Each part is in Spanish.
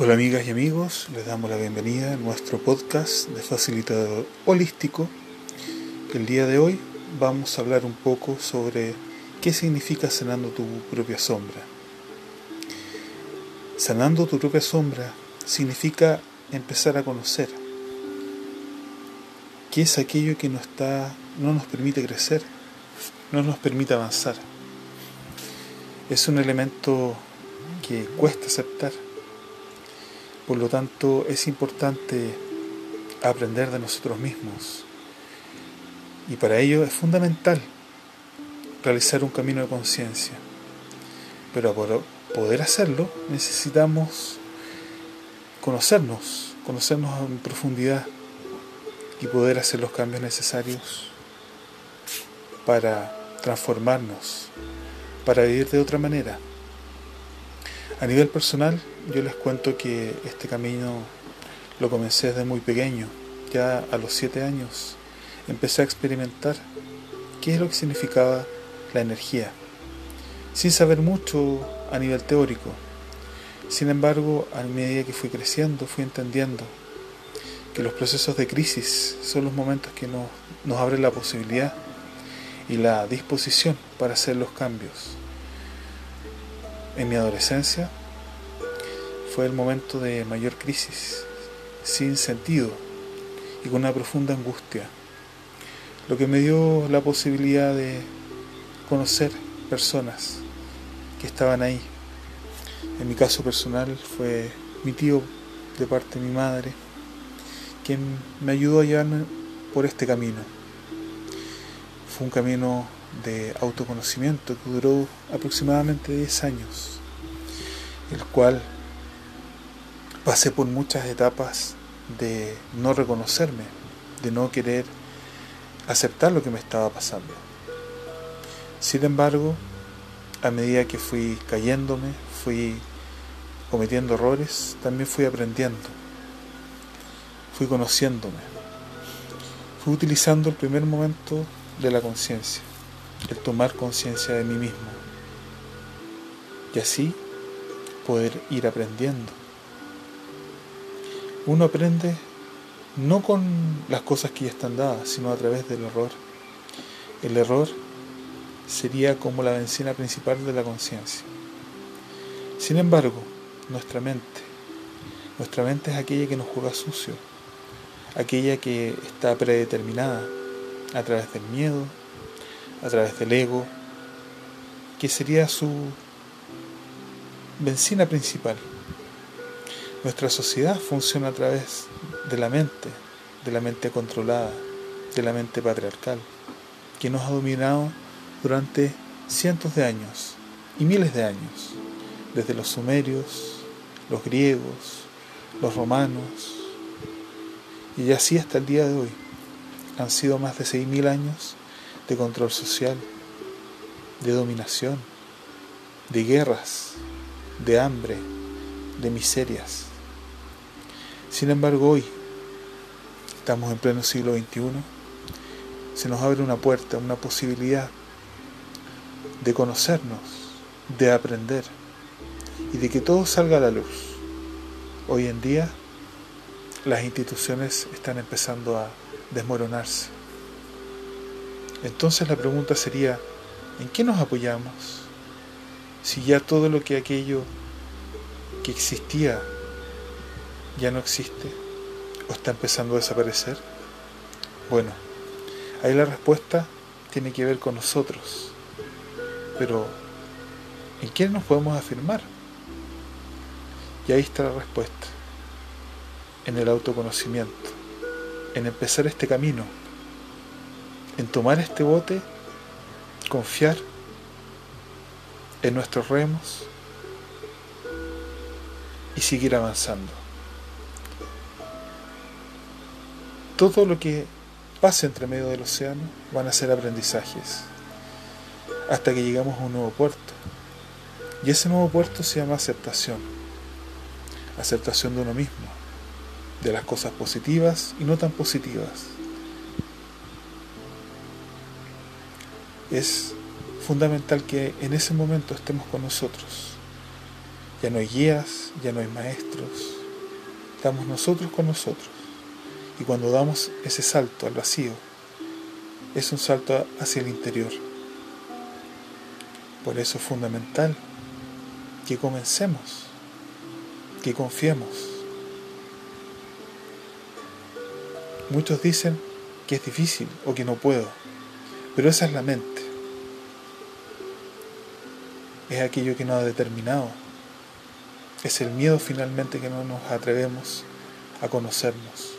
Hola amigas y amigos, les damos la bienvenida a nuestro podcast de facilitador holístico. El día de hoy vamos a hablar un poco sobre qué significa sanando tu propia sombra. Sanando tu propia sombra significa empezar a conocer qué es aquello que no, está, no nos permite crecer, no nos permite avanzar. Es un elemento que cuesta aceptar por lo tanto, es importante aprender de nosotros mismos. Y para ello es fundamental realizar un camino de conciencia. Pero para poder hacerlo necesitamos conocernos, conocernos en profundidad y poder hacer los cambios necesarios para transformarnos, para vivir de otra manera. A nivel personal, yo les cuento que este camino lo comencé desde muy pequeño. Ya a los siete años empecé a experimentar qué es lo que significaba la energía, sin saber mucho a nivel teórico. Sin embargo, a medida que fui creciendo, fui entendiendo que los procesos de crisis son los momentos que nos, nos abren la posibilidad y la disposición para hacer los cambios en mi adolescencia fue el momento de mayor crisis, sin sentido y con una profunda angustia, lo que me dio la posibilidad de conocer personas que estaban ahí. En mi caso personal fue mi tío de parte de mi madre, quien me ayudó a llevarme por este camino. Fue un camino de autoconocimiento que duró aproximadamente 10 años, el cual pasé por muchas etapas de no reconocerme, de no querer aceptar lo que me estaba pasando. Sin embargo, a medida que fui cayéndome, fui cometiendo errores, también fui aprendiendo, fui conociéndome, fui utilizando el primer momento de la conciencia el tomar conciencia de mí mismo y así poder ir aprendiendo. Uno aprende no con las cosas que ya están dadas, sino a través del error. El error sería como la benzina principal de la conciencia. Sin embargo, nuestra mente, nuestra mente es aquella que nos juega sucio, aquella que está predeterminada a través del miedo, a través del ego, que sería su benzina principal. Nuestra sociedad funciona a través de la mente, de la mente controlada, de la mente patriarcal, que nos ha dominado durante cientos de años y miles de años, desde los sumerios, los griegos, los romanos, y así hasta el día de hoy. Han sido más de 6.000 años de control social, de dominación, de guerras, de hambre, de miserias. Sin embargo, hoy estamos en pleno siglo XXI, se nos abre una puerta, una posibilidad de conocernos, de aprender y de que todo salga a la luz. Hoy en día las instituciones están empezando a desmoronarse entonces la pregunta sería, ¿en qué nos apoyamos? Si ya todo lo que aquello que existía ya no existe o está empezando a desaparecer. Bueno, ahí la respuesta tiene que ver con nosotros. Pero, ¿en qué nos podemos afirmar? Y ahí está la respuesta. En el autoconocimiento. En empezar este camino en tomar este bote, confiar en nuestros remos y seguir avanzando. Todo lo que pase entre medio del océano van a ser aprendizajes hasta que llegamos a un nuevo puerto. Y ese nuevo puerto se llama aceptación. Aceptación de uno mismo, de las cosas positivas y no tan positivas es fundamental que en ese momento estemos con nosotros, Ya no hay guías, ya no hay maestros. Estamos nosotros con nosotros. Y cuando damos ese salto al vacío, es un salto hacia el interior. Por eso es fundamental que comencemos, que confiemos. Muchos dicen que es difícil o que no puedo, pero esa es la mente. Es aquello que nos ha determinado. Es el miedo finalmente que no nos atrevemos a conocernos.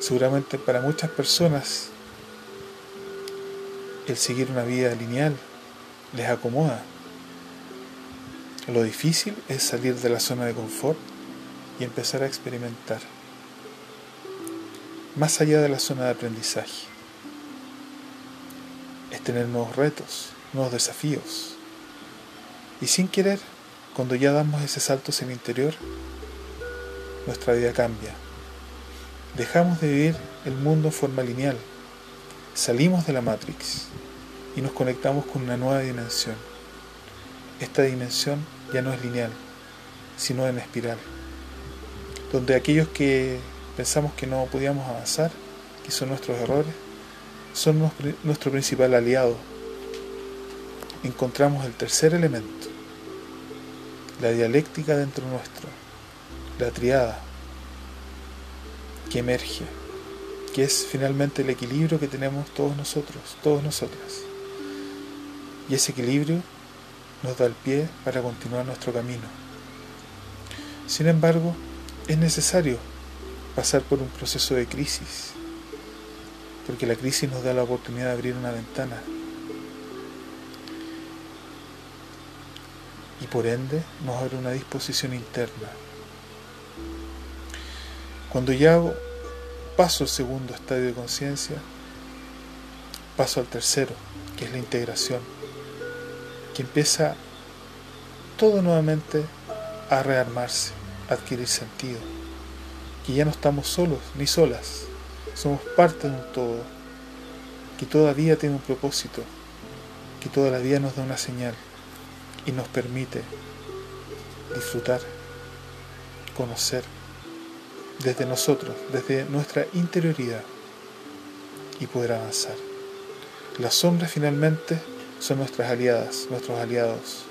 Seguramente para muchas personas el seguir una vida lineal les acomoda. Lo difícil es salir de la zona de confort y empezar a experimentar más allá de la zona de aprendizaje. Es tener nuevos retos, nuevos desafíos. Y sin querer, cuando ya damos ese salto hacia el interior, nuestra vida cambia. Dejamos de vivir el mundo en forma lineal. Salimos de la Matrix y nos conectamos con una nueva dimensión. Esta dimensión ya no es lineal, sino en espiral, donde aquellos que pensamos que no podíamos avanzar, que son nuestros errores, son nuestro principal aliado. Encontramos el tercer elemento, la dialéctica dentro nuestro, la triada, que emerge, que es finalmente el equilibrio que tenemos todos nosotros, todos nosotras. Y ese equilibrio nos da el pie para continuar nuestro camino. Sin embargo, es necesario pasar por un proceso de crisis, porque la crisis nos da la oportunidad de abrir una ventana y por ende nos abre una disposición interna. Cuando ya paso al segundo estadio de conciencia, paso al tercero, que es la integración, que empieza todo nuevamente a rearmarse, a adquirir sentido que ya no estamos solos ni solas, somos parte de un todo, que todavía tiene un propósito, que todavía nos da una señal y nos permite disfrutar, conocer desde nosotros, desde nuestra interioridad y poder avanzar. Las sombras finalmente son nuestras aliadas, nuestros aliados.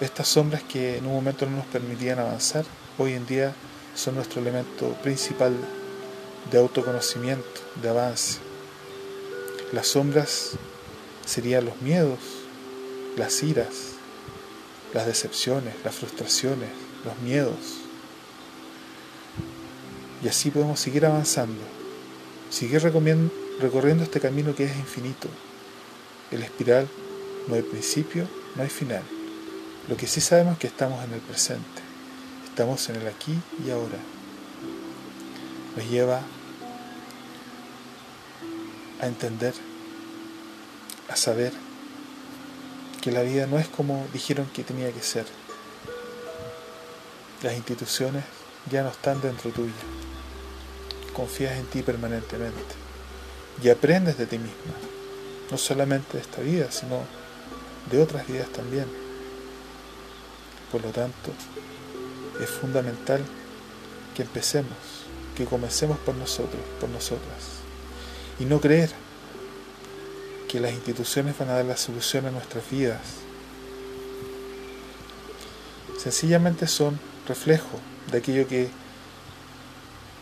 Estas sombras que en un momento no nos permitían avanzar, hoy en día son nuestro elemento principal de autoconocimiento, de avance. Las sombras serían los miedos, las iras, las decepciones, las frustraciones, los miedos. Y así podemos seguir avanzando, seguir recorriendo este camino que es infinito. El espiral no hay principio, no hay final. Lo que sí sabemos es que estamos en el presente. Estamos en el aquí y ahora. Nos lleva a entender, a saber que la vida no es como dijeron que tenía que ser. Las instituciones ya no están dentro tuya. Confías en ti permanentemente y aprendes de ti misma, no solamente de esta vida, sino de otras vidas también. Por lo tanto, es fundamental que empecemos, que comencemos por nosotros, por nosotras, y no creer que las instituciones van a dar la solución a nuestras vidas. Sencillamente son reflejo de aquello que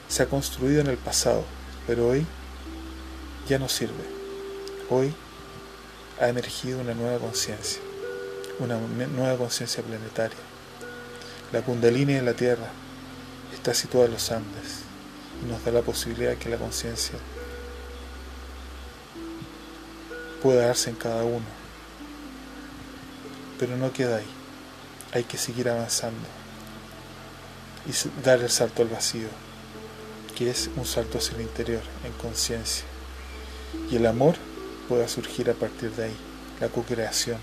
se ha construido en el pasado, pero hoy ya no sirve. Hoy ha emergido una nueva conciencia, una nueva conciencia planetaria. La Kundalini en la Tierra está situada en los Andes y nos da la posibilidad de que la conciencia pueda darse en cada uno. Pero no queda ahí. Hay que seguir avanzando y dar el salto al vacío, que es un salto hacia el interior, en conciencia. Y el amor pueda surgir a partir de ahí, la co-creación.